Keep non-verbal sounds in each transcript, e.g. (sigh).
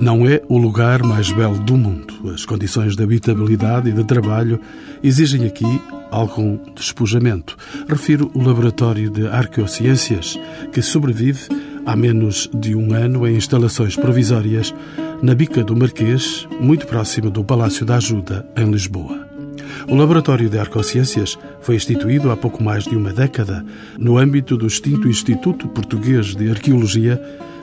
Não é o lugar mais belo do mundo. As condições de habitabilidade e de trabalho exigem aqui algum despojamento. Refiro o Laboratório de Arqueociências, que sobrevive há menos de um ano em instalações provisórias na Bica do Marquês, muito próximo do Palácio da Ajuda, em Lisboa. O Laboratório de Arcociências foi instituído há pouco mais de uma década no âmbito do extinto Instituto Português de Arqueologia,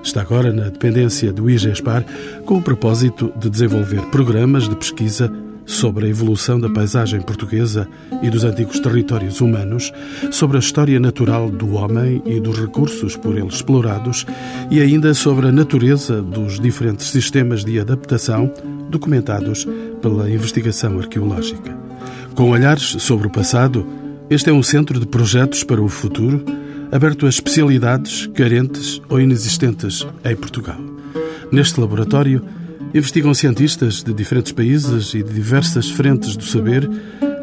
está agora na dependência do IGESPAR, com o propósito de desenvolver programas de pesquisa sobre a evolução da paisagem portuguesa e dos antigos territórios humanos, sobre a história natural do homem e dos recursos por ele explorados e ainda sobre a natureza dos diferentes sistemas de adaptação documentados pela investigação arqueológica. Com olhares sobre o passado, este é um centro de projetos para o futuro, aberto a especialidades carentes ou inexistentes em Portugal. Neste laboratório, investigam cientistas de diferentes países e de diversas frentes do saber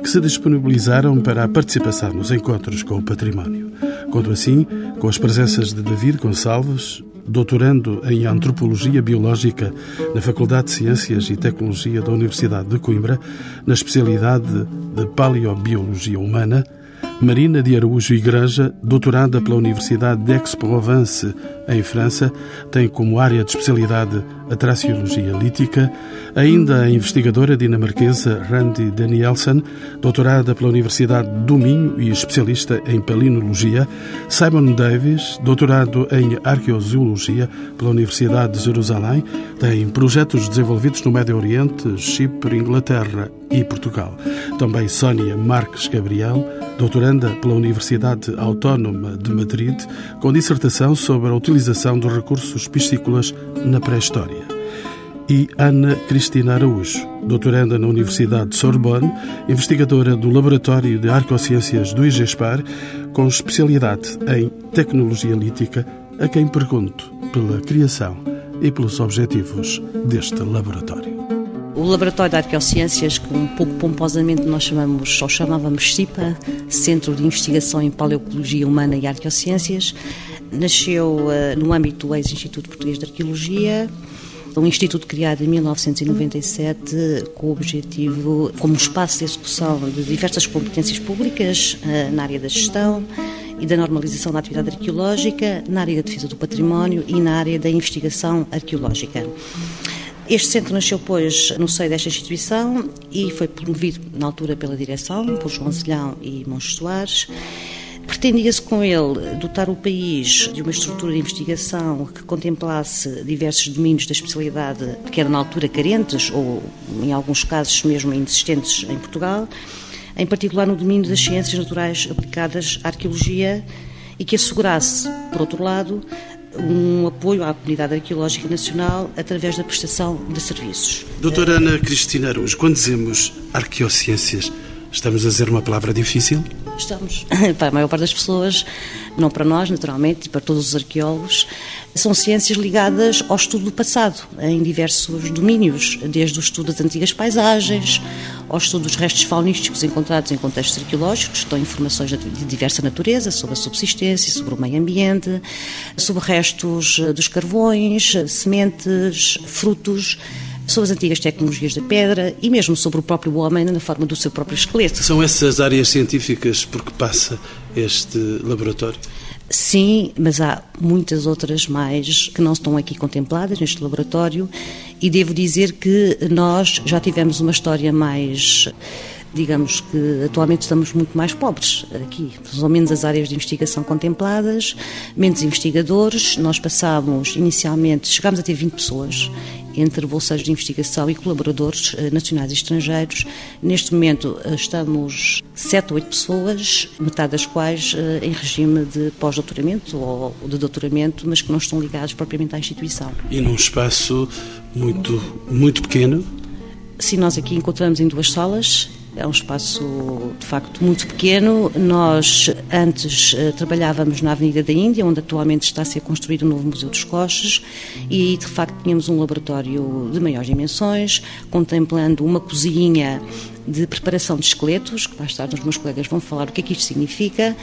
que se disponibilizaram para a participação nos encontros com o património. Conto assim com as presenças de David Gonçalves, doutorando em Antropologia Biológica na Faculdade de Ciências e Tecnologia da Universidade de Coimbra, na especialidade de Paleobiologia Humana, Marina de Araújo Igreja, doutorada pela Universidade d'Aix-Provence, em França, tem como área de especialidade a traciologia lítica. Ainda a investigadora dinamarquesa Randi Danielsen, doutorada pela Universidade do Minho e especialista em palinologia. Simon Davis, doutorado em arqueozoologia pela Universidade de Jerusalém, tem projetos desenvolvidos no Médio Oriente, Chipre, Inglaterra e Portugal. Também Sónia Marques Gabriel, doutoranda pela Universidade Autónoma de Madrid, com dissertação sobre a utilização dos recursos piscícolas na pré-história. E Ana Cristina Araújo, doutoranda na Universidade de Sorbonne, investigadora do Laboratório de Arcociências do IGESPAR, com especialidade em tecnologia lítica, a quem pergunto pela criação e pelos objetivos deste laboratório. O Laboratório de Arqueociências, que um pouco pomposamente nós chamamos, ou chamávamos CIPA, Centro de Investigação em Paleocologia Humana e Arqueociências, nasceu uh, no âmbito do ex-Instituto Português de Arqueologia, um instituto criado em 1997 com o objetivo, como espaço de execução de diversas competências públicas uh, na área da gestão, e da normalização da atividade arqueológica, na área da defesa do património e na área da investigação arqueológica. Este centro nasceu, pois, no seio desta instituição e foi promovido, na altura, pela direção, por João Zelhão e Montes Soares. Pretendia-se com ele dotar o país de uma estrutura de investigação que contemplasse diversos domínios da especialidade que eram na altura carentes ou, em alguns casos, mesmo inexistentes em Portugal, em particular no domínio das ciências naturais aplicadas à arqueologia e que assegurasse, por outro lado, um apoio à comunidade arqueológica nacional através da prestação de serviços. Doutora Ana Cristina Aruz, quando dizemos arqueociências, estamos a dizer uma palavra difícil? Estamos. (laughs) Para a maior parte das pessoas, não para nós, naturalmente, e para todos os arqueólogos, são ciências ligadas ao estudo do passado, em diversos domínios, desde o estudo das antigas paisagens, ao estudo dos restos faunísticos encontrados em contextos arqueológicos, que dão informações de diversa natureza sobre a subsistência, sobre o meio ambiente, sobre restos dos carvões, sementes, frutos sobre as antigas tecnologias da pedra e mesmo sobre o próprio homem na forma do seu próprio esqueleto. São essas áreas científicas por que passa este laboratório? Sim, mas há muitas outras mais que não estão aqui contempladas neste laboratório e devo dizer que nós já tivemos uma história mais digamos que atualmente estamos muito mais pobres aqui. São menos as áreas de investigação contempladas, menos investigadores. Nós passámos inicialmente, chegámos a ter 20 pessoas entre bolseiros de investigação e colaboradores eh, nacionais e estrangeiros. Neste momento eh, estamos sete ou oito pessoas, metade das quais eh, em regime de pós-doutoramento ou de doutoramento, mas que não estão ligados propriamente à instituição. E num espaço muito, muito pequeno? Sim, nós aqui encontramos em duas salas é um espaço, de facto, muito pequeno. Nós, antes, eh, trabalhávamos na Avenida da Índia, onde atualmente está a ser construído o novo Museu dos Coches, e, de facto, tínhamos um laboratório de maiores dimensões, contemplando uma cozinha de preparação de esqueletos, que mais tarde os meus colegas vão falar o que é que isto significa,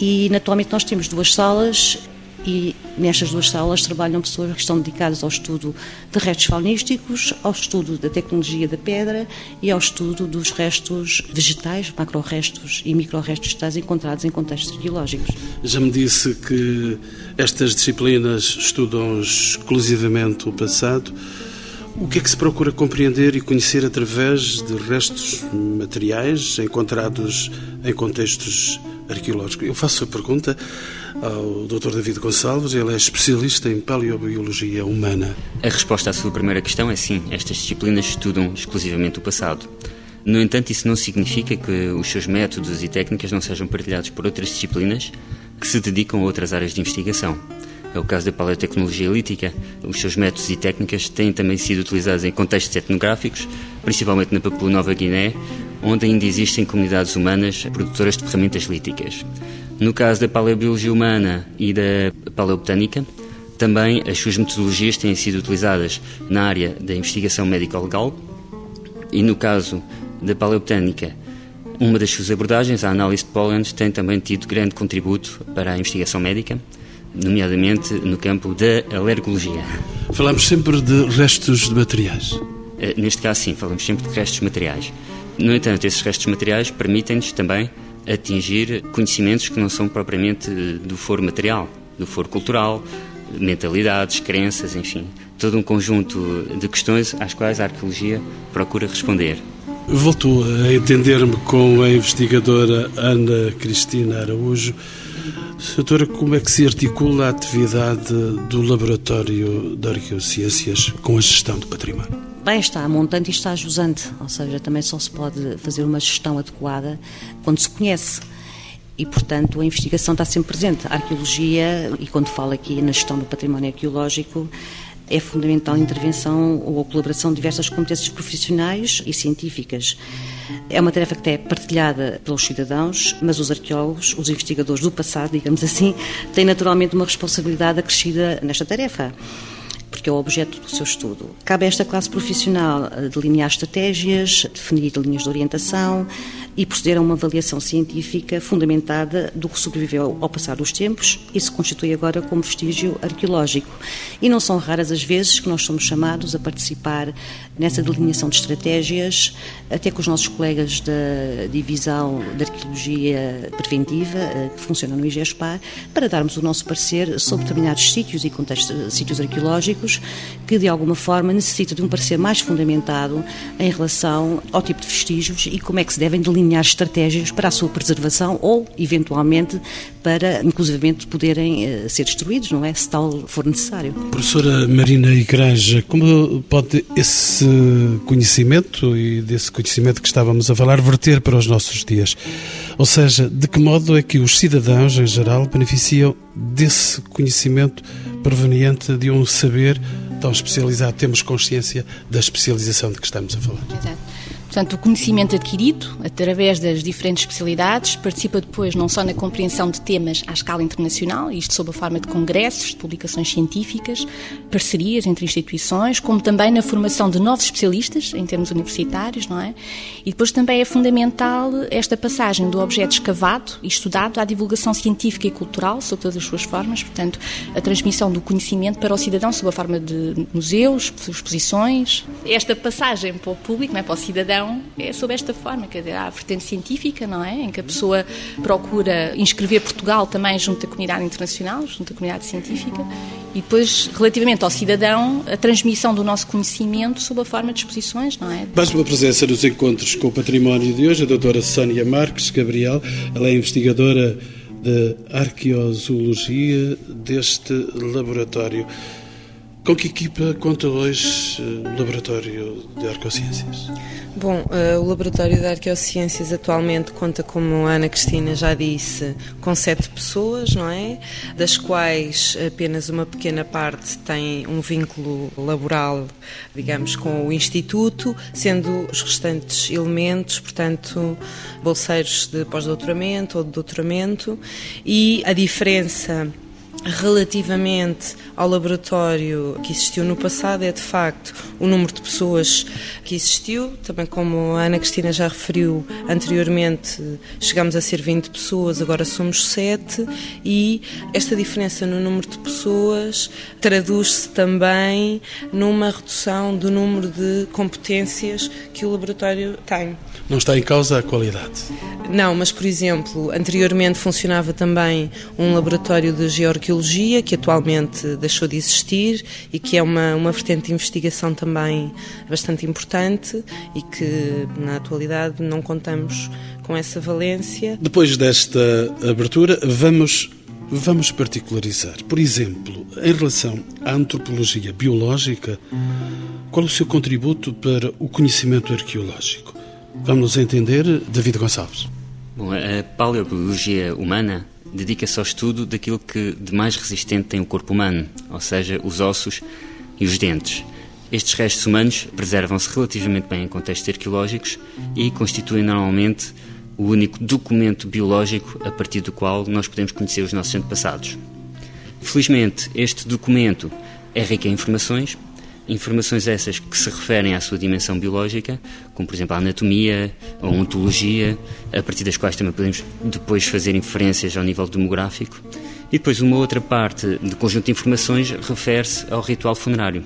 e, atualmente, nós temos duas salas e nestas duas salas trabalham pessoas que estão dedicadas ao estudo de restos faunísticos, ao estudo da tecnologia da pedra e ao estudo dos restos vegetais, macro-restos e micro-restos vegetais encontrados em contextos arqueológicos. Já me disse que estas disciplinas estudam exclusivamente o passado. O que é que se procura compreender e conhecer através de restos materiais encontrados em contextos arqueológicos? Eu faço a pergunta ao Dr. David Gonçalves, ele é especialista em paleobiologia humana. A resposta à sua primeira questão é sim, estas disciplinas estudam exclusivamente o passado. No entanto, isso não significa que os seus métodos e técnicas não sejam partilhados por outras disciplinas que se dedicam a outras áreas de investigação. É o caso da paleotecnologia lítica. Os seus métodos e técnicas têm também sido utilizados em contextos etnográficos, principalmente na Papua Nova Guiné, onde ainda existem comunidades humanas produtoras de ferramentas líticas. No caso da paleobiologia humana e da paleobotânica, também as suas metodologias têm sido utilizadas na área da investigação médico-legal e no caso da paleobotânica, uma das suas abordagens, a análise de pólenes, tem também tido grande contributo para a investigação médica, nomeadamente no campo da alergologia. Falamos sempre de restos de materiais. Eh, neste caso, sim, falamos sempre de restos materiais. No entanto, esses restos materiais permitem-nos também atingir conhecimentos que não são propriamente do foro material, do foro cultural, mentalidades, crenças, enfim, todo um conjunto de questões às quais a arqueologia procura responder. Voltou a entender-me com a investigadora Ana Cristina Araújo. Doutora, como é que se articula a atividade do Laboratório de Arqueociências com a gestão do património? Bem, está montante e está jusante, ou seja, também só se pode fazer uma gestão adequada quando se conhece. E, portanto, a investigação está sempre presente. A arqueologia, e quando falo aqui na gestão do património arqueológico, é fundamental a intervenção ou a colaboração de diversas competências profissionais e científicas. É uma tarefa que é partilhada pelos cidadãos, mas os arqueólogos, os investigadores do passado, digamos assim, têm naturalmente uma responsabilidade acrescida nesta tarefa porque é o objeto do seu estudo. Cabe a esta classe profissional eh, delinear estratégias, definir linhas de orientação e proceder a uma avaliação científica fundamentada do que sobreviveu ao passar dos tempos e se constitui agora como vestígio arqueológico. E não são raras as vezes que nós somos chamados a participar nessa delineação de estratégias, até com os nossos colegas da Divisão de Arqueologia Preventiva, eh, que funciona no IGESPAR, para darmos o nosso parecer sobre determinados sítios e contextos, sítios arqueológicos que de alguma forma necessita de um parecer mais fundamentado em relação ao tipo de vestígios e como é que se devem delinear estratégias para a sua preservação ou, eventualmente, para, inclusivamente, poderem uh, ser destruídos, não é? Se tal for necessário. Professora Marina Igreja, como pode esse conhecimento e desse conhecimento que estávamos a falar verter para os nossos dias? Ou seja, de que modo é que os cidadãos, em geral, beneficiam desse conhecimento proveniente de um saber tão especializado. Temos consciência da especialização de que estamos a falar. Exato. Portanto, o conhecimento adquirido através das diferentes especialidades participa depois não só na compreensão de temas à escala internacional, isto sob a forma de congressos, de publicações científicas, parcerias entre instituições, como também na formação de novos especialistas em termos universitários, não é? E depois também é fundamental esta passagem do objeto escavado e estudado à divulgação científica e cultural, sob todas as suas formas, portanto, a transmissão do conhecimento para o cidadão sob a forma de museus, exposições. Esta passagem para o público, não é? para o cidadão, é sob esta forma, quer dizer, há a vertente científica, não é? Em que a pessoa procura inscrever Portugal também junto à comunidade internacional, junto à comunidade científica, e depois, relativamente ao cidadão, a transmissão do nosso conhecimento sob a forma de exposições, não é? Mais uma presença nos encontros com o património de hoje, a doutora Sónia Marques Gabriel, ela é investigadora de arqueozoologia deste laboratório. Com que equipa conta hoje eh, o Laboratório de Arqueociências? Bom, uh, o Laboratório de Arqueociências atualmente conta, como a Ana Cristina já disse, com sete pessoas, não é? Das quais apenas uma pequena parte tem um vínculo laboral, digamos, com o Instituto, sendo os restantes elementos, portanto, bolseiros de pós-doutoramento ou de doutoramento, e a diferença relativamente ao laboratório que existiu no passado é de facto o número de pessoas que existiu, também como a Ana Cristina já referiu anteriormente, chegamos a ser 20 pessoas, agora somos 7 e esta diferença no número de pessoas traduz-se também numa redução do número de competências que o laboratório tem. Não está em causa a qualidade? Não, mas por exemplo, anteriormente funcionava também um laboratório de geoarqueologia, que atualmente deixou de existir e que é uma, uma vertente de investigação também bastante importante e que na atualidade não contamos com essa valência. Depois desta abertura, vamos Vamos particularizar. Por exemplo, em relação à antropologia biológica, qual o seu contributo para o conhecimento arqueológico? Vamos entender, David Gonçalves. Bom, a paleobiologia humana dedica-se ao estudo daquilo que de mais resistente tem o corpo humano, ou seja, os ossos e os dentes. Estes restos humanos preservam-se relativamente bem em contextos arqueológicos e constituem normalmente o único documento biológico a partir do qual nós podemos conhecer os nossos antepassados. Felizmente, este documento é rico em informações, Informações essas que se referem à sua dimensão biológica, como por exemplo a anatomia, a ontologia, a partir das quais também podemos depois fazer inferências ao nível demográfico. E depois uma outra parte do conjunto de informações refere-se ao ritual funerário.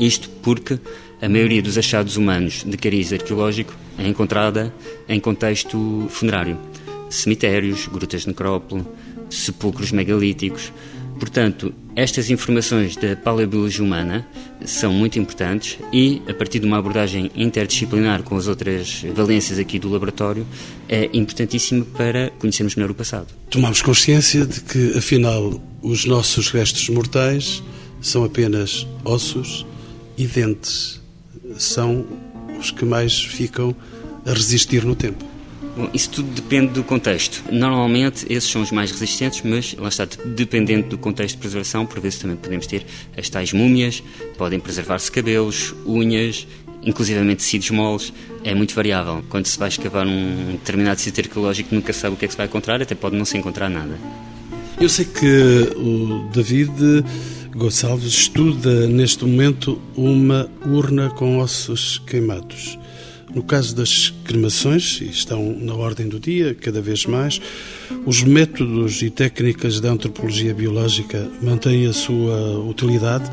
Isto porque a maioria dos achados humanos de cariz arqueológico é encontrada em contexto funerário. Cemitérios, grutas de necrópole, sepulcros megalíticos, Portanto, estas informações da paleobiologia humana são muito importantes e, a partir de uma abordagem interdisciplinar com as outras valências aqui do laboratório, é importantíssima para conhecermos melhor o passado. Tomamos consciência de que, afinal, os nossos restos mortais são apenas ossos e dentes. São os que mais ficam a resistir no tempo. Bom, isso tudo depende do contexto. Normalmente esses são os mais resistentes, mas lá está, dependendo do contexto de preservação, por vezes também podemos ter as tais múmias, podem preservar-se cabelos, unhas, inclusivamente tecidos moles, é muito variável. Quando se vai escavar um determinado sítio arqueológico, nunca sabe o que é que se vai encontrar, até pode não se encontrar nada. Eu sei que o David Gonçalves estuda neste momento uma urna com ossos queimados. No caso das cremações, e estão na ordem do dia cada vez mais, os métodos e técnicas da antropologia biológica mantêm a sua utilidade,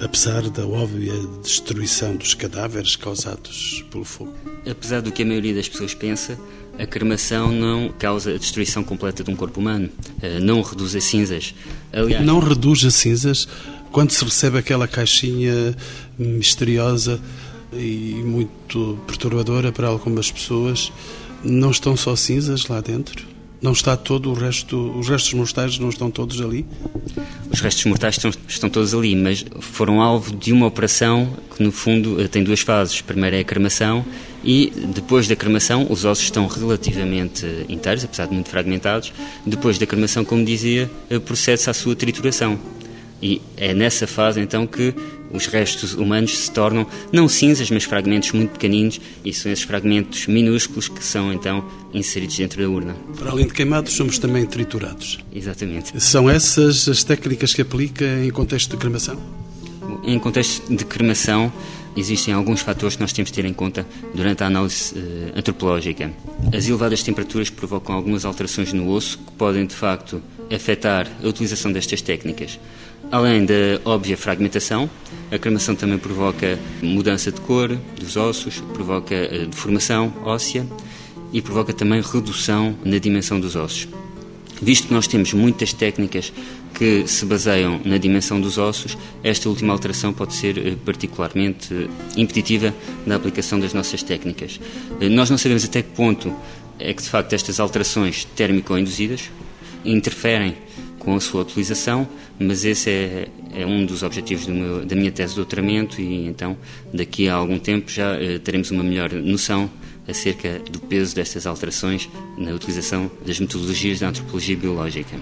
apesar da óbvia destruição dos cadáveres causados pelo fogo. Apesar do que a maioria das pessoas pensa, a cremação não causa a destruição completa de um corpo humano, eh, não reduz a cinzas. Aliás, não reduz a cinzas quando se recebe aquela caixinha misteriosa e muito perturbadora para algumas pessoas. Não estão só cinzas lá dentro? Não está todo o resto, os restos mortais não estão todos ali? Os restos mortais estão, estão todos ali, mas foram alvo de uma operação que, no fundo, eh, tem duas fases. Primeiro é a cremação e, depois da cremação, os ossos estão relativamente inteiros, apesar de muito fragmentados. Depois da cremação, como dizia, eh, procede-se à sua trituração. E é nessa fase então que os restos humanos se tornam não cinzas, mas fragmentos muito pequeninos, e são esses fragmentos minúsculos que são então inseridos dentro da urna. Para além de queimados, somos também triturados. Exatamente. São essas as técnicas que aplica em contexto de cremação? Em contexto de cremação, existem alguns fatores que nós temos de ter em conta durante a análise uh, antropológica. As elevadas temperaturas provocam algumas alterações no osso que podem, de facto, afetar a utilização destas técnicas. Além da óbvia fragmentação, a cremação também provoca mudança de cor dos ossos, provoca eh, deformação óssea e provoca também redução na dimensão dos ossos. Visto que nós temos muitas técnicas que se baseiam na dimensão dos ossos, esta última alteração pode ser eh, particularmente eh, impeditiva na aplicação das nossas técnicas. Nós não sabemos até que ponto é que, de facto, estas alterações térmico-induzidas interferem com a sua utilização, mas esse é, é um dos objetivos do meu, da minha tese de doutoramento e então daqui a algum tempo já eh, teremos uma melhor noção acerca do peso destas alterações na utilização das metodologias da antropologia biológica.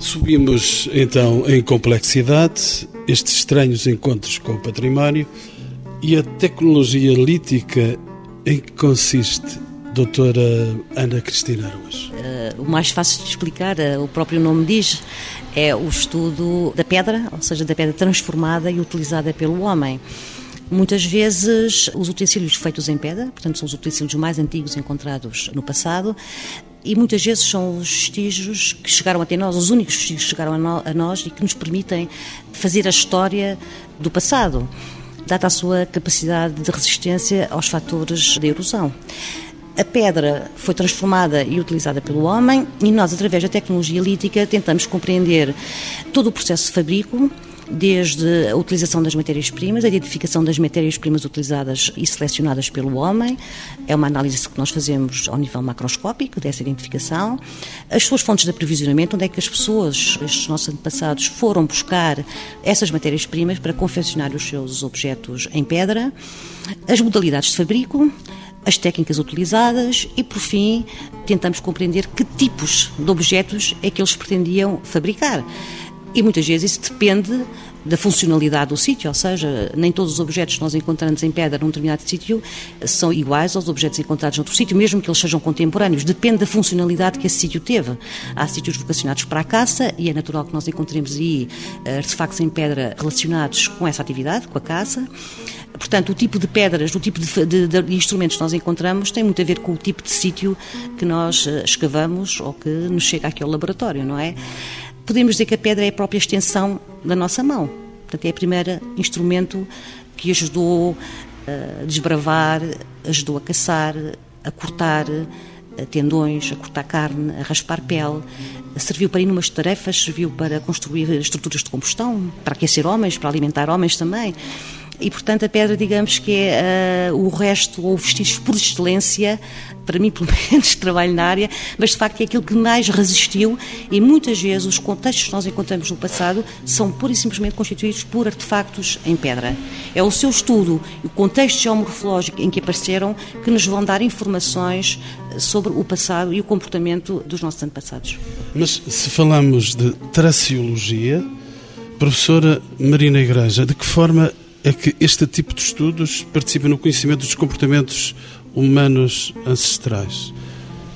Subimos então em complexidade estes estranhos encontros com o património e a tecnologia lítica em que consiste doutora Ana Cristina Araújo? Uh, o mais fácil de explicar, uh, o próprio nome diz, é o estudo da pedra, ou seja, da pedra transformada e utilizada pelo homem. Muitas vezes os utensílios feitos em pedra, portanto são os utensílios mais antigos encontrados no passado, e muitas vezes são os vestígios que chegaram até nós, os únicos vestígios que chegaram a, nós e que nos permitem fazer a história do passado, dada a sua capacidade de resistência aos fatores da erosão. A pedra foi transformada e utilizada pelo homem e nós, através da tecnologia lítica, tentamos compreender todo o processo de fabrico, desde a utilização das matérias-primas, a identificação das matérias-primas utilizadas e selecionadas pelo homem, é uma análise que nós fazemos ao nível macroscópico dessa identificação, as suas fontes de aprovisionamento, onde é que as pessoas, estes nossos antepassados, foram buscar essas matérias-primas para confeccionar os seus objetos em pedra, as modalidades de fabrico, as técnicas utilizadas e, por fim, tentamos compreender que tipos de objetos é que eles pretendiam fabricar. E muitas vezes isso depende da funcionalidade do sítio, ou seja, nem todos os objetos que nós encontramos em pedra num determinado sítio são iguais aos objetos encontrados noutro sítio, mesmo que eles sejam contemporâneos. Depende da funcionalidade que esse sítio teve. Há sítios vocacionados para a caça e é natural que nós encontremos aí eh, artefactos em pedra relacionados com essa atividade, com a caça. Portanto, o tipo de pedras, o tipo de, de, de, instrumentos que nós encontramos tem muito a ver com o tipo de sítio que nós eh, escavamos ou que nos chega aqui ao laboratório, não é? Podemos dizer que a pedra é a própria extensão da nossa mão. Portanto, é o primeiro instrumento que ajudou a desbravar, ajudou a caçar, a cortar tendões, a cortar carne, a raspar pele. Serviu para inúmeras tarefas, serviu para construir estruturas de combustão, para aquecer homens, para alimentar homens também e, portanto, a pedra, digamos que é uh, o resto ou vestígios por excelência, para mim, (laughs) pelo menos, trabalho na área, mas de facto é aquilo que mais resistiu e muitas vezes os contextos que nós encontramos no passado são pura e simplesmente constituídos por artefactos em pedra. É o seu estudo o contexto geomorfológico em que apareceram que nos vão dar informações sobre o passado e o comportamento dos nossos antepassados. Mas se falamos de traciologia, professora Marina Igreja, de que forma é que este tipo de estudos participa no conhecimento dos comportamentos humanos ancestrais.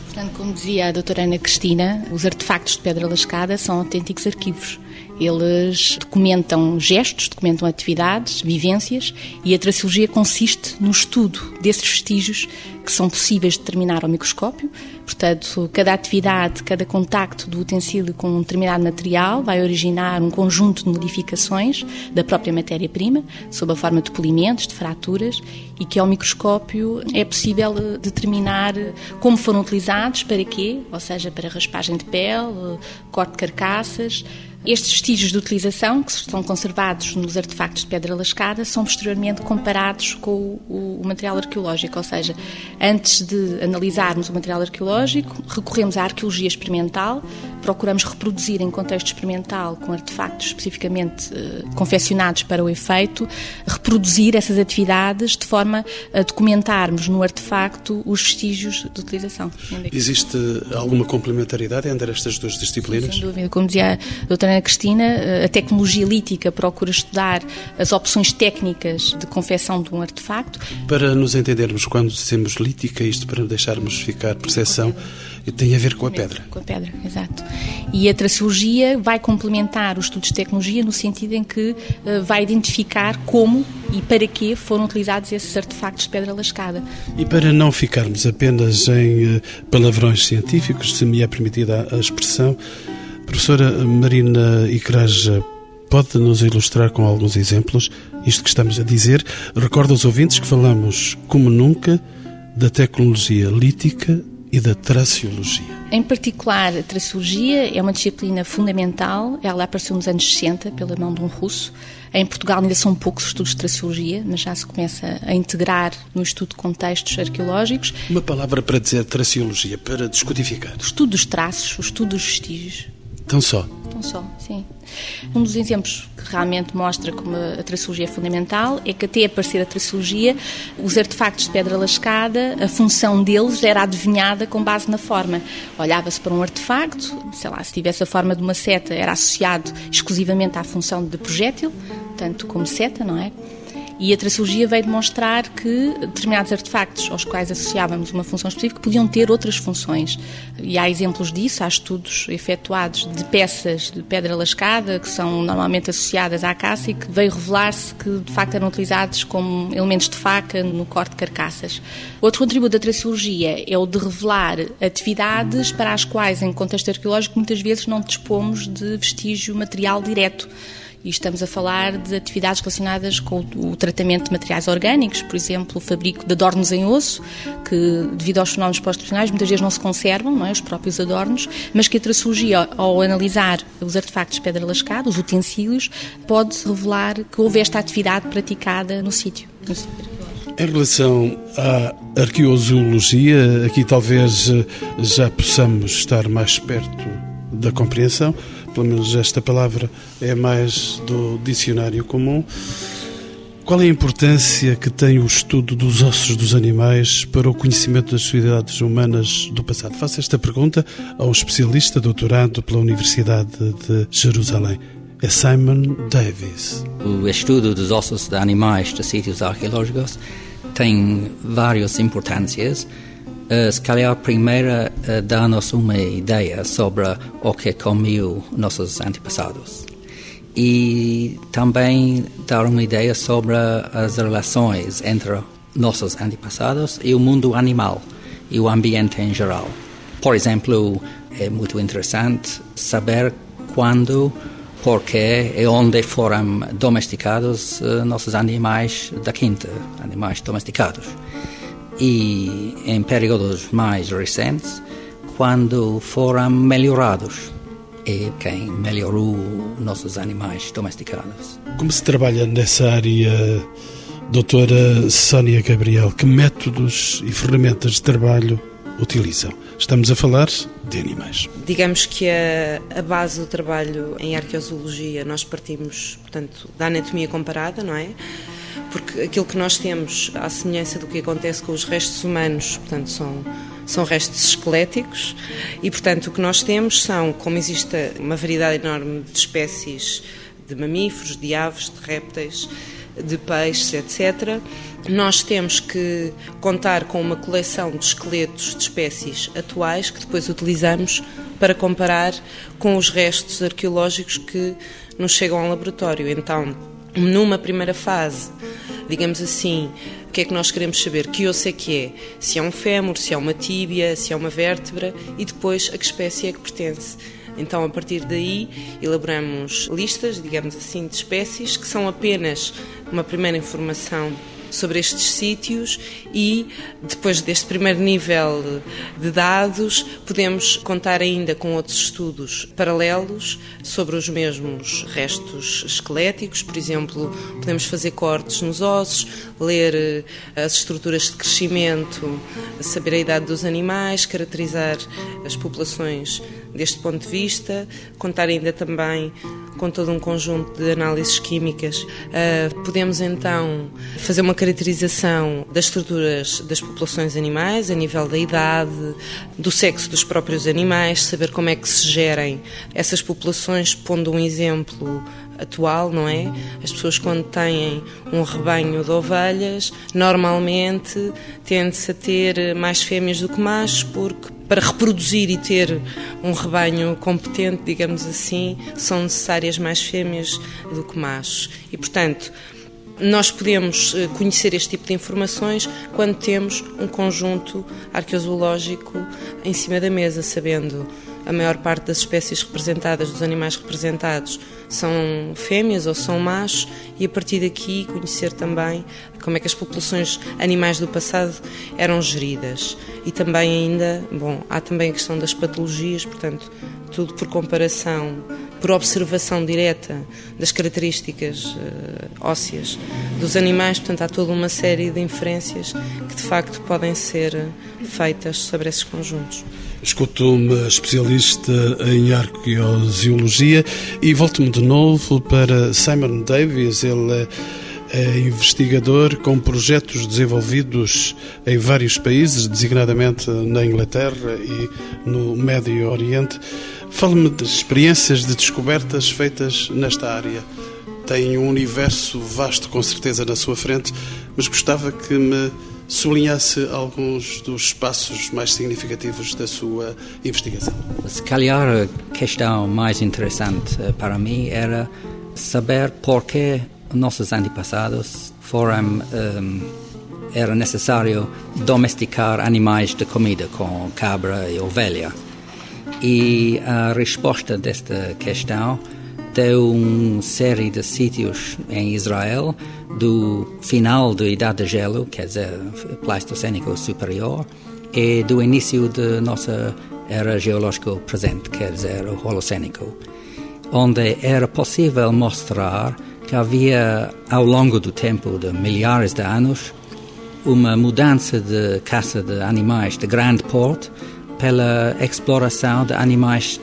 Portanto, como dizia a doutora Ana Cristina, os artefactos de pedra lascada são autênticos arquivos. Eles documentam gestos, documentam atividades, vivências e a traciologia consiste no estudo desses vestígios que são possíveis de determinar ao microscópio. Portanto, cada atividade, cada contacto do utensílio com um determinado material vai originar um conjunto de modificações da própria matéria-prima, sob a forma de polimentos, de fraturas, e que ao microscópio é possível eh, determinar como foram utilizados, para quê, ou seja, para raspagem de pele, corte de carcaças, estes vestígios de utilização, que estão conservados nos artefactos de pedra lascada, são posteriormente comparados com o, o, material arqueológico, ou seja, antes de analisarmos o material arqueológico, recorremos à arqueologia experimental, procuramos reproduzir em contexto experimental, com artefactos especificamente eh, confeccionados para o efeito, reproduzir essas atividades de forma a documentarmos no artefacto os vestígios de utilização. Existe alguma complementaridade entre estas duas disciplinas? Sem dúvida. Como dizia a doutora Ana Cristina, eh, a tecnologia lítica procura estudar as opções técnicas de confecção de um artefacto. Para nos entendermos, quando dizemos lítica, isto para deixarmos ficar percepção, tem a ver com a pedra. Com a pedra, exato. E a traciologia vai complementar os estudos de tecnologia no sentido em que uh, vai identificar como e para que foram utilizados esses artefactos de pedra lascada. E para não ficarmos apenas em uh, palavrões científicos, se me é permitida a expressão, professora Marina Icraja, pode nos ilustrar com alguns exemplos isto que estamos a dizer? Recordo aos ouvintes que falamos, como nunca, da tecnologia lítica e da traciologia. Em particular, a traciologia é uma disciplina fundamental. Ela apareceu nos anos 60 pela mão de um russo. Em Portugal ainda são poucos estudos de traciologia, mas já se começa a integrar no estudo de contextos arqueológicos. Uma palavra para dizer traciologia, para descodificar. O estudo dos traços, o estudo dos vestígios. Tão só? Tão só, sim. Um dos exemplos que realmente mostra como a traciologia é fundamental é que até aparecer a traciologia, os artefactos de pedra lascada, a função deles era adivinhada com base na forma. Olhava-se para um artefacto, sei lá, se tivesse a forma de uma seta, era associado exclusivamente à função de projétil, tanto como seta, não é? E a traciologia veio demonstrar que determinados artefactos aos quais associávamos uma função específica podiam ter outras funções. E há exemplos disso, há estudos efetuados de peças de pedra lascada que são normalmente associadas à caça e que veio revelar-se que de facto eram utilizados como elementos de faca no corte de carcaças. Outro contributo da traciologia é o de revelar atividades para as quais, em contexto arqueológico, muitas vezes não dispomos de vestígio material direto. E estamos a falar de atividades relacionadas com o tratamento de materiais orgânicos, por exemplo, o fabrico de adornos em osso, que, devido aos fenómenos pós-tradicionais, muitas vezes não se conservam, não é? os próprios adornos, mas que a traçologia, ao analisar os artefactos de pedra lascada, os utensílios, pode revelar que houve esta atividade praticada no sítio. No sítio. Em relação à arqueozoologia, aqui talvez eh, já possamos estar mais perto da compreensão, pelo menos esta palavra é mais do dicionário comum. Qual é a importância que tem o estudo dos ossos dos animais para o conhecimento das sociedades humanas do passado? Faço esta pergunta a um especialista doutorado pela Universidade de Jerusalém. É Simon Davis. O estudo dos ossos de animais de sítios arqueológicos tem várias importâncias. Uh, se calhar primeira uh, dá-nos uma ideia sobre o que comiu nossos antepassados e também dar uma ideia sobre as relações entre nossos antepassados e o mundo animal e o ambiente em geral. Por exemplo, é muito interessante saber quando, porquê e onde foram domesticados uh, nossos animais da quinta, animais domesticados e em períodos mais recentes, quando foram melhorados e quem melhorou nossos animais domesticados. Como se trabalha nessa área, doutora Sónia Gabriel? Que métodos e ferramentas de trabalho utilizam? Estamos a falar de animais. Digamos que a, a, base do trabalho em arqueozoologia, nós partimos, portanto, da anatomia comparada, não é? Porque aquilo que nós temos, à semelhança do que acontece com os restos humanos, portanto, são, são restos esqueléticos e, portanto, o que nós temos são, como existe uma variedade enorme de espécies de mamíferos, de aves, de répteis, de peixes, etc., nós temos que contar com uma coleção de esqueletos de espécies atuais que depois utilizamos para comparar com os restos arqueológicos que nos chegam ao laboratório. Então, numa primeira fase, digamos assim, o que é que nós queremos saber? Que osso é que é? Se é um fémur, se é uma tíbia, se é uma vértebra e depois a que espécie é que pertence. Então, a partir daí, elaboramos listas, digamos assim, de espécies que são apenas uma primeira informação sobre estes sítios e, depois deste primeiro nível de dados, podemos contar ainda com outros estudos paralelos sobre os mesmos restos esqueléticos. Por exemplo, podemos fazer cortes nos ossos, ler eh, as estruturas de crescimento, saber a idade dos animais, caracterizar as populações deste ponto de vista, contar ainda também com todo um conjunto de análises químicas. Uh, podemos então fazer uma caracterização das estruturas das populações animais, a nível da idade, do sexo dos próprios animais, saber como é que se gerem essas populações, pondo um exemplo atual, não é? As pessoas quando têm um rebanho de ovelhas, normalmente tende-se a ter mais fêmeas do que machos, porque para reproduzir e ter um rebanho competente, digamos assim, são necessárias mais fêmeas do que machos. E, portanto, nós podemos eh, conhecer este tipo de informações quando temos um conjunto arqueozoológico em cima da mesa, sabendo a maior parte das espécies representadas, dos animais representados, são fêmeas ou são machos, e a partir daqui conhecer também como é que as populações animais do passado eram geridas. E também ainda, bom, há também a questão das patologias, portanto, tudo por comparação, por observação direta das características uh, ósseas dos animais, portanto, há toda uma série de inferências que de facto podem ser feitas sobre esses conjuntos. Escuto-me especialista em arqueoziologia e volto-me de novo para Simon Davis. Ele é, é investigador com projetos desenvolvidos em vários países, designadamente na Inglaterra e no Médio Oriente. Fale-me de experiências de descobertas feitas nesta área tem um universo vasto, com certeza, na sua frente, mas gostava que me sublinhasse alguns dos espaços mais significativos da sua investigação. Se calhar a questão mais interessante eh, para mim era saber por que nossos antepassados foram um, ehm, era necessário domesticar animais de comida como cabra e ovelha. E a resposta desta questão deu uma série de sítios em Israel do final da Idade de Gelo, quer dizer, Pleistocênico superior, e do início da nossa era geológica presente, quer dizer, o Holocênico, onde era possível mostrar que havia, ao longo do tempo de milhares de anos, uma mudança de caça de animais de grande porte pela exploração de animais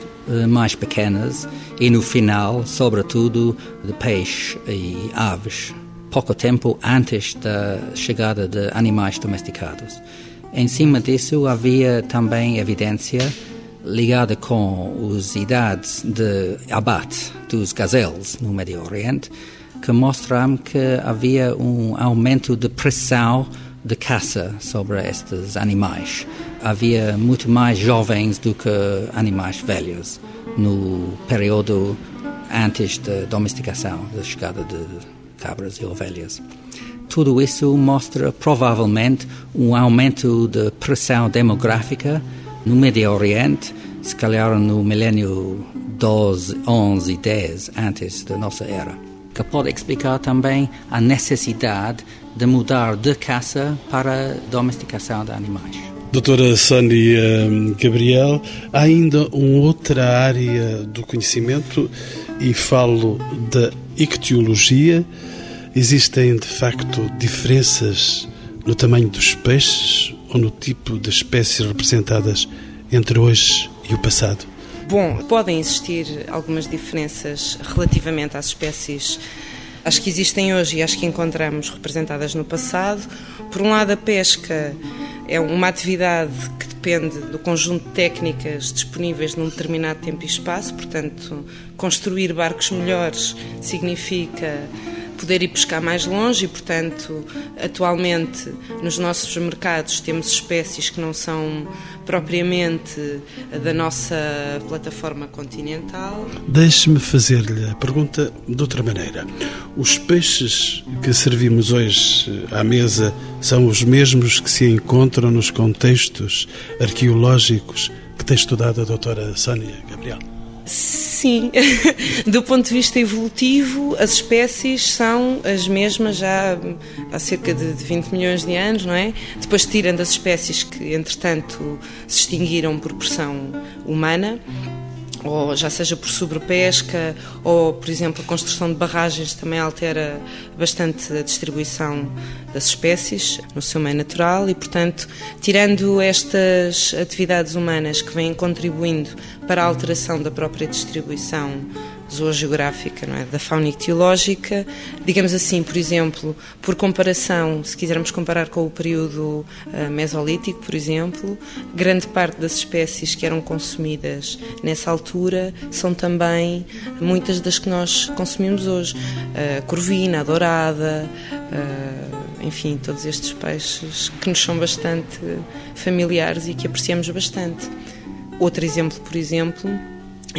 mais pequenas e no final, sobretudo, de peixe e aves, pouco tempo antes da chegada de animais domesticados. Em cima disso, havia também evidência ligada com as idades de abate dos gazeles no Médio Oriente, que mostram que havia um aumento de pressão de caça sobre estes animais. Havia muito mais jovens do que animais velhos no período antes da domesticação, da chegada de cabras e ovelhas. Tudo isso mostra provavelmente um aumento de pressão demográfica no Médio Oriente, se calhar no milénio 12, 11 e 10 antes da nossa era, que pode explicar também a necessidade de mudar de caça para domesticação de animais. Doutora Sónia hum, Gabriel, há ainda uma outra área do conhecimento e falo da ictiologia. Existem de facto diferenças no tamanho dos peixes ou no tipo de espécies representadas entre hoje e o passado? Bom, podem existir algumas diferenças relativamente às espécies Acho que existem hoje e acho que encontramos representadas no passado. Por um lado, a pesca é uma atividade que depende do conjunto de técnicas disponíveis num determinado tempo e espaço, portanto, construir barcos melhores significa poder ir pescar mais longe e, portanto, atualmente nos nossos mercados temos espécies que não são propriamente da nossa plataforma continental. Deixe-me fazer-lhe a pergunta de outra maneira. Os peixes que servimos hoje à mesa são os mesmos que se encontram nos contextos arqueológicos que tem estudado a doutora Sónia Gabriel? Sim, (laughs) do ponto de vista evolutivo, as espécies são as mesmas já há cerca de 20 milhões de anos, não é? Depois tirando as espécies que, entretanto, se extinguiram por pressão humana ou já seja por sobrepesca, ou, por exemplo, a construção de barragens também altera bastante a distribuição das espécies no seu meio natural e, portanto, tirando estas atividades humanas que vêm contribuindo para a alteração da própria distribuição zoogeográfica, não é? da fauna ictiológica. Digamos assim, por exemplo, por comparação, se quisermos comparar com o período uh, mesolítico, por exemplo, grande parte das espécies que eram consumidas nessa altura são também muitas das que nós consumimos hoje. A corvina, a dourada, uh, enfim, todos estes peixes que nos são bastante familiares e que apreciamos bastante. Outro exemplo, por exemplo,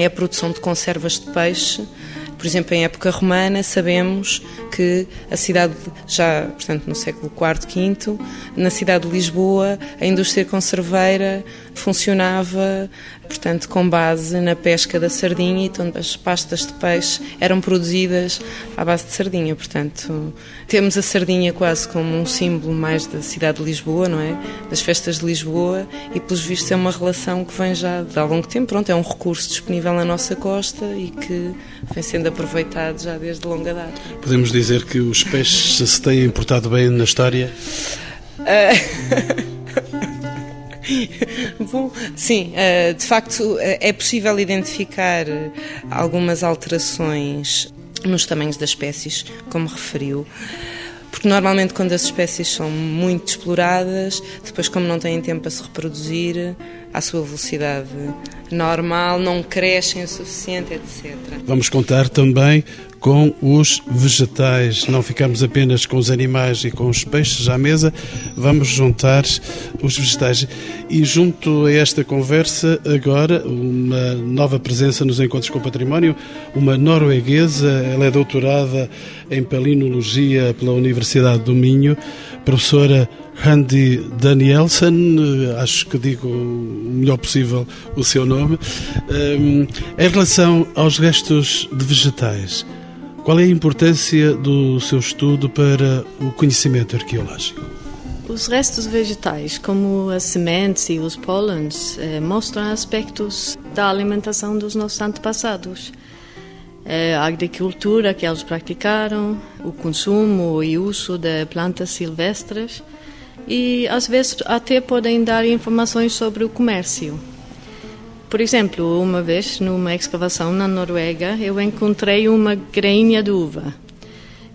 é a produção de conservas de peixe. Por exemplo, em época romana, sabemos que a cidade, já portanto no século IV, V, na cidade de Lisboa, a indústria conserveira funcionava, portanto, com base na pesca da sardinha e então as pastas de peixe eram produzidas à base de sardinha. Portanto, temos a sardinha quase como um símbolo mais da cidade de Lisboa, não é? Das festas de Lisboa e, pelos vistos, é uma relação que vem já de há longo tempo. Pronto, é um recurso disponível na nossa costa e que vem sendo aproveitado já desde longa data. Podemos dizer que os peixes se têm portado bem na história? Uh... (laughs) (laughs) Bom, sim, eh, de facto eh, é possível identificar algumas alterações nos tamanhos das espécies, como referiu. Porque normalmente, quando as espécies são muito exploradas, depois, como não têm tempo para se reproduzir, à sua velocidade normal, não crescem o suficiente, etc. Vamos contar também com os vegetais. Não ficamos apenas com os animais e com os peixes à mesa, vamos juntar os vegetais. E junto a esta conversa, agora, uma nova presença nos Encontros com o Património, uma norueguesa, ela é doutorada em Palinologia pela Universidade do Minho, professora Randy Danielsen, acho que digo o melhor possível o seu nome. Um, em relação aos restos de vegetais, qual é a importância do seu estudo para o conhecimento arqueológico? Os restos vegetais, como as sementes e os pólenes, eh, mostram aspectos da alimentação dos nossos antepassados. Eh, a agricultura que eles praticaram, o consumo e uso de plantas silvestres e às vezes até podem dar informações sobre o comércio. Por exemplo, uma vez numa escavação na Noruega, eu encontrei uma grainha de uva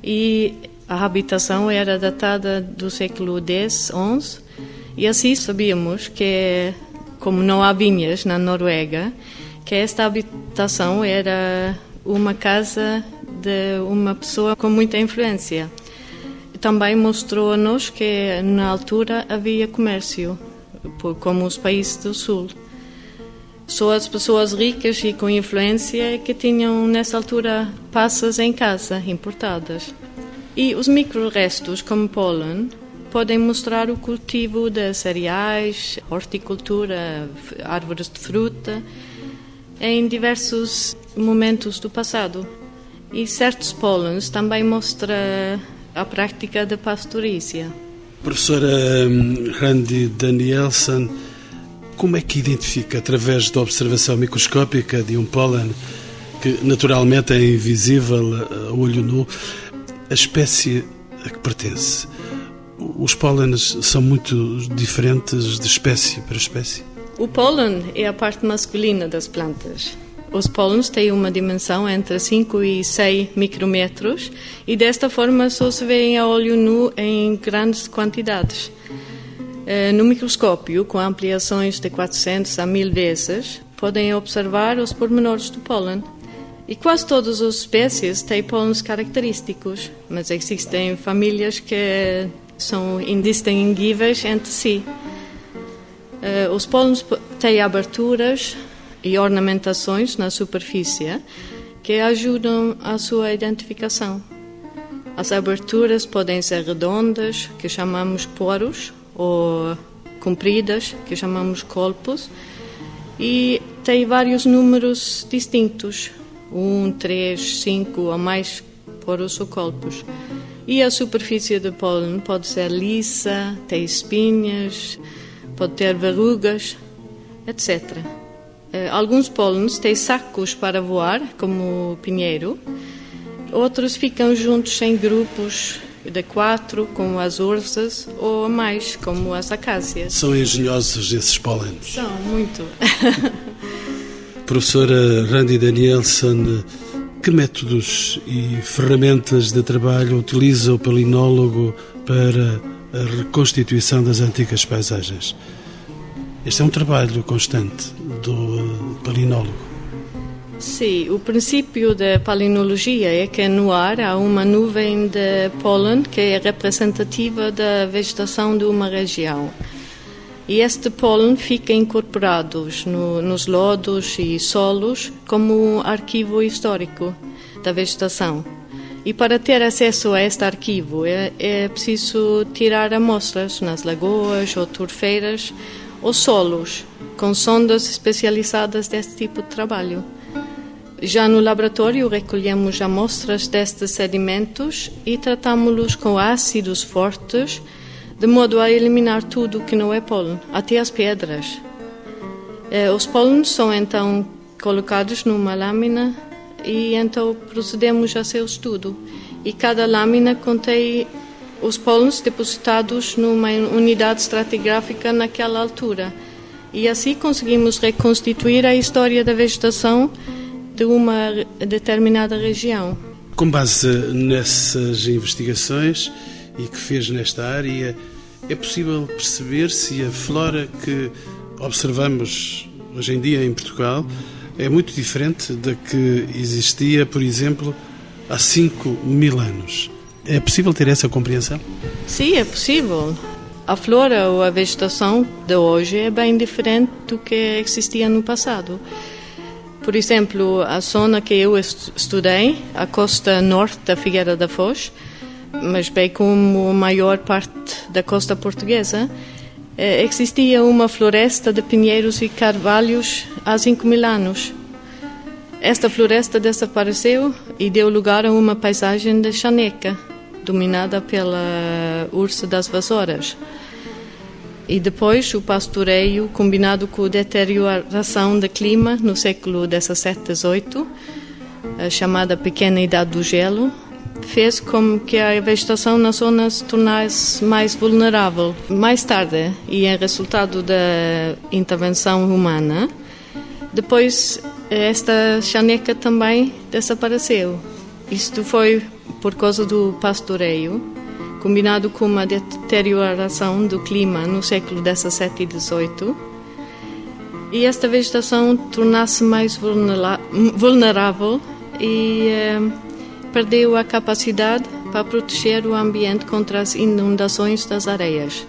e a habitação era datada do século X, XI e assim sabíamos que, como não há vinhas na Noruega, que esta habitação era uma casa de uma pessoa com muita influência também mostrou-nos que na altura havia comércio, como os países do Sul. Só as pessoas ricas e com influência que tinham nessa altura passas em casa importadas. E os microrestos, como pólen, podem mostrar o cultivo de cereais, horticultura, árvores de fruta, em diversos momentos do passado. E certos pólenes também mostram a prática da pastorícia. Professora hum, Randy Danielson, como é que identifica, através da observação microscópica de um pólen, que naturalmente é invisível a olho nu, a espécie a que pertence? Os pólenes são muito diferentes de espécie para espécie? O pólen é a parte masculina das plantas os pólenes têm uma dimensão entre 5 e 6 micrometros e desta forma só se vêem a olho nu em grandes quantidades. Eh, no microscópio, com ampliações de 400 a 1000 vezes, podem observar os pormenores do pólen. E quase todas as espécies têm pólenes característicos, mas existem famílias que são indistinguíveis entre si. Eh, os pólenes têm aberturas e ornamentações na superfície que ajudam a sua identificação. As aberturas podem ser redondas, que chamamos poros, ou compridas, que chamamos colpos, e tem vários números distintos, um, três, cinco ou mais poros ou colpos. E a superfície do pólen pode ser lisa, tem espinhas, pode ter verrugas, etc. Eh, alguns pólenes têm sacos para voar, como o pinheiro. Outros ficam juntos em grupos de quatro, como as ursas, ou mais, como as acácias. São engenhosos esses pólenes? São, muito. (laughs) Professora Randy Danielson, que métodos e ferramentas de trabalho utiliza o palinólogo para a reconstituição das antigas paisagens? Este é um trabalho constante do palinólogo. Sim, o princípio da palinologia é que no ar há uma nuvem de pólen que é representativa da vegetação de uma região. E este pólen fica incorporado no, nos lodos e solos como arquivo histórico da vegetação. E para ter acesso a este arquivo é, é preciso tirar amostras nas lagoas ou turfeiras os solos, com sondas especializadas deste tipo de trabalho. Já no laboratório recolhemos amostras destes sedimentos e tratamos-los com ácidos fortes, de modo a eliminar tudo que não é pólen, até as pedras. Eh, os pólenes são então colocados numa lâmina e então procedemos a seu estudo. E cada lâmina contém os pólenes depositados numa unidade estratigráfica naquela altura. E assim conseguimos reconstituir a história da vegetação de uma determinada região. Com base nessas investigações e que fez nesta área, é possível perceber se a flora que observamos hoje em dia em Portugal é muito diferente da que existia, por exemplo, há 5 mil anos. É possível ter essa compreensão? Sim, é possível. A flora ou a vegetação de hoje é bem diferente do que existia no passado. Por exemplo, a zona que eu estudei, a costa norte da Figueira da Foz, mas bem como a maior parte da costa portuguesa, eh, existia uma floresta de pinheiros e carvalhos há 5 mil anos. Esta floresta desapareceu e deu lugar a uma paisagem de chaneca, dominada pela ursa das vassouras. E depois o pastoreio, combinado com a deterioração do clima no século XVII, XVIII, a chamada Pequena Idade do Gelo, fez com que a vegetação na zona se tornasse mais vulnerável. Mais tarde, e em resultado da intervenção humana, depois esta chaneca também desapareceu. Isto foi por causa do pastoreio combinado com uma deterioração do clima no século XVII e XVIII, e esta vegetação tornasse mais vulnerável e eh, perdeu a capacidade para proteger o ambiente contra as inundações das areias.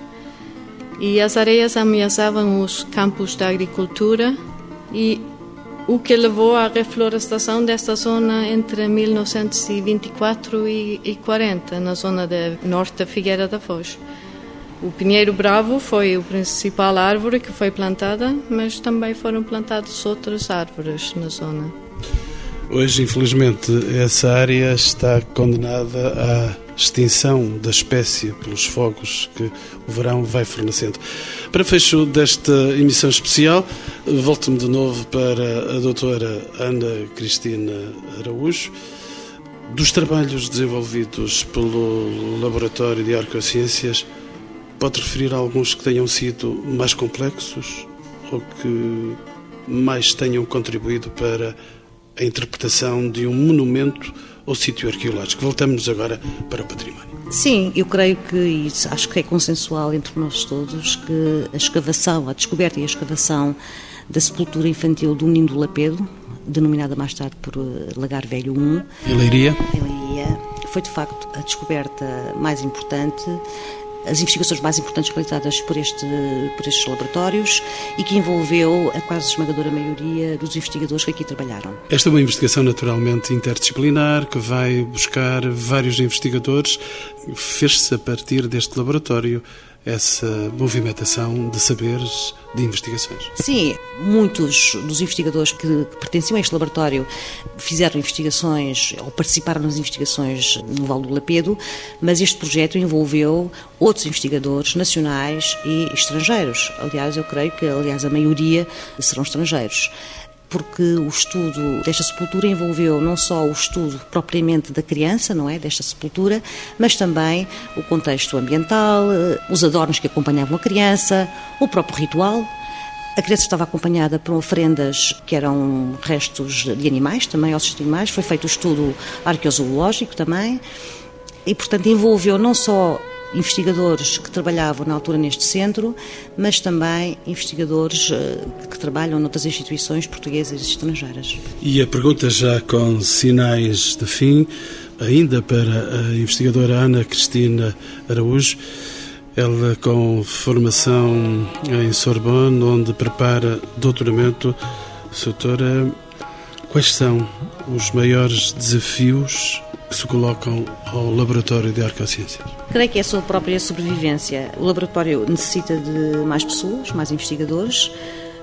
E as areias ameaçavam os campos da agricultura e o que levou à reflorestação desta zona entre 1924 e 40, na zona norte da Figueira da Foz. O pinheiro bravo foi a principal árvore que foi plantada, mas também foram plantadas outras árvores na zona. Hoje, infelizmente, essa área está condenada à extinção da espécie pelos fogos que o verão vai fornecendo. Para fecho desta emissão especial, volto-me de novo para a doutora Ana Cristina Araújo. Dos trabalhos desenvolvidos pelo Laboratório de Arcociências, pode referir a alguns que tenham sido mais complexos ou que mais tenham contribuído para a interpretação de um monumento ou sítio arqueológico. Voltamos agora para o património. Sim, eu creio que, e acho que é consensual entre nós todos, que a escavação, a descoberta e a escavação da sepultura infantil do Menino do Lapedo, denominada mais tarde por eh, Lagar Velho I, em Leiria, em Leiria foi de facto a descoberta mais importante as investigações mais importantes realizadas por, este, por estes laboratórios e que envolveu a quase esmagadora maioria dos investigadores que aqui trabalharam. Esta é uma investigação naturalmente interdisciplinar que vai buscar vários investigadores. Fez-se a partir deste laboratório essa movimentação de saberes, de investigações. Sim, muitos dos investigadores que, que, pertenciam a este laboratório fizeram investigações ou participaram nas investigações no Vale do Lapedo, mas este projeto envolveu outros investigadores nacionais e estrangeiros. Aliás, eu creio que aliás a maioria serão estrangeiros porque o estudo desta sepultura envolveu não só o estudo propriamente da criança, não é, desta sepultura, mas também o contexto ambiental, eh, os adornos que acompanhavam a criança, o próprio ritual. A criança estava acompanhada por oferendas que eram restos de animais, também ossos de animais. Foi feito o estudo arqueozoológico também. E, portanto, envolveu não só investigadores que trabalhavam na altura neste centro, mas também investigadores eh, que trabalham noutras instituições portuguesas e estrangeiras. E a pergunta já com sinais de fim, ainda para a investigadora Ana Cristina Araújo, ela com formação em Sorbonne, onde prepara doutoramento, doutora, quais são os maiores desafios se colocam ao Laboratório de Arqueociências? Creio que é a sua própria sobrevivência. O laboratório necessita de mais pessoas, mais investigadores,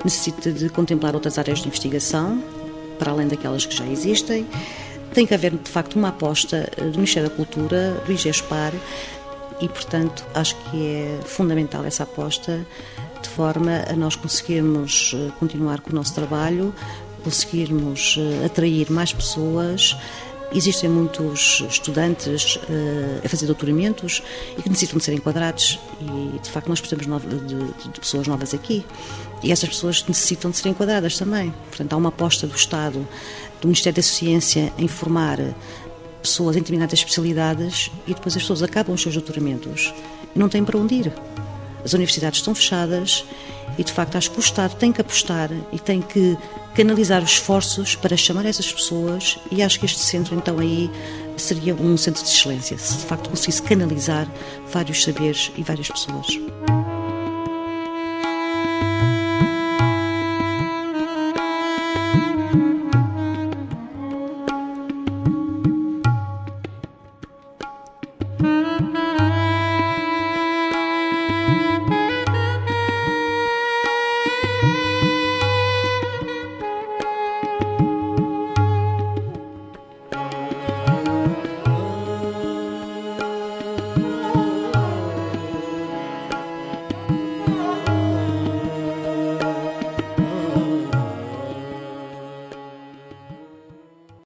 necessita de contemplar outras áreas de investigação, para além daquelas que já existem. Tem que haver, de facto, uma aposta do Ministério da Cultura, do IGESPAR, e, portanto, acho que é fundamental essa aposta, de forma a nós conseguirmos eh, continuar com o nosso trabalho, conseguirmos eh, atrair mais pessoas Existem muitos estudantes uh, a fazer doutoramentos e que necessitam de ser enquadrados e, de facto, nós precisamos de, de, pessoas novas aqui. E essas pessoas necessitam de ser enquadradas também. Portanto, há uma aposta do Estado, do Ministério da Ciência, em formar pessoas em determinadas especialidades e depois as pessoas acabam os seus doutoramentos não têm para onde ir. As universidades estão fechadas e de facto acho que o Estado tem que apostar e tem que canalizar os esforços para chamar essas pessoas e acho que este centro então aí seria um centro de excelência, se de facto conseguisse canalizar vários saberes e várias pessoas.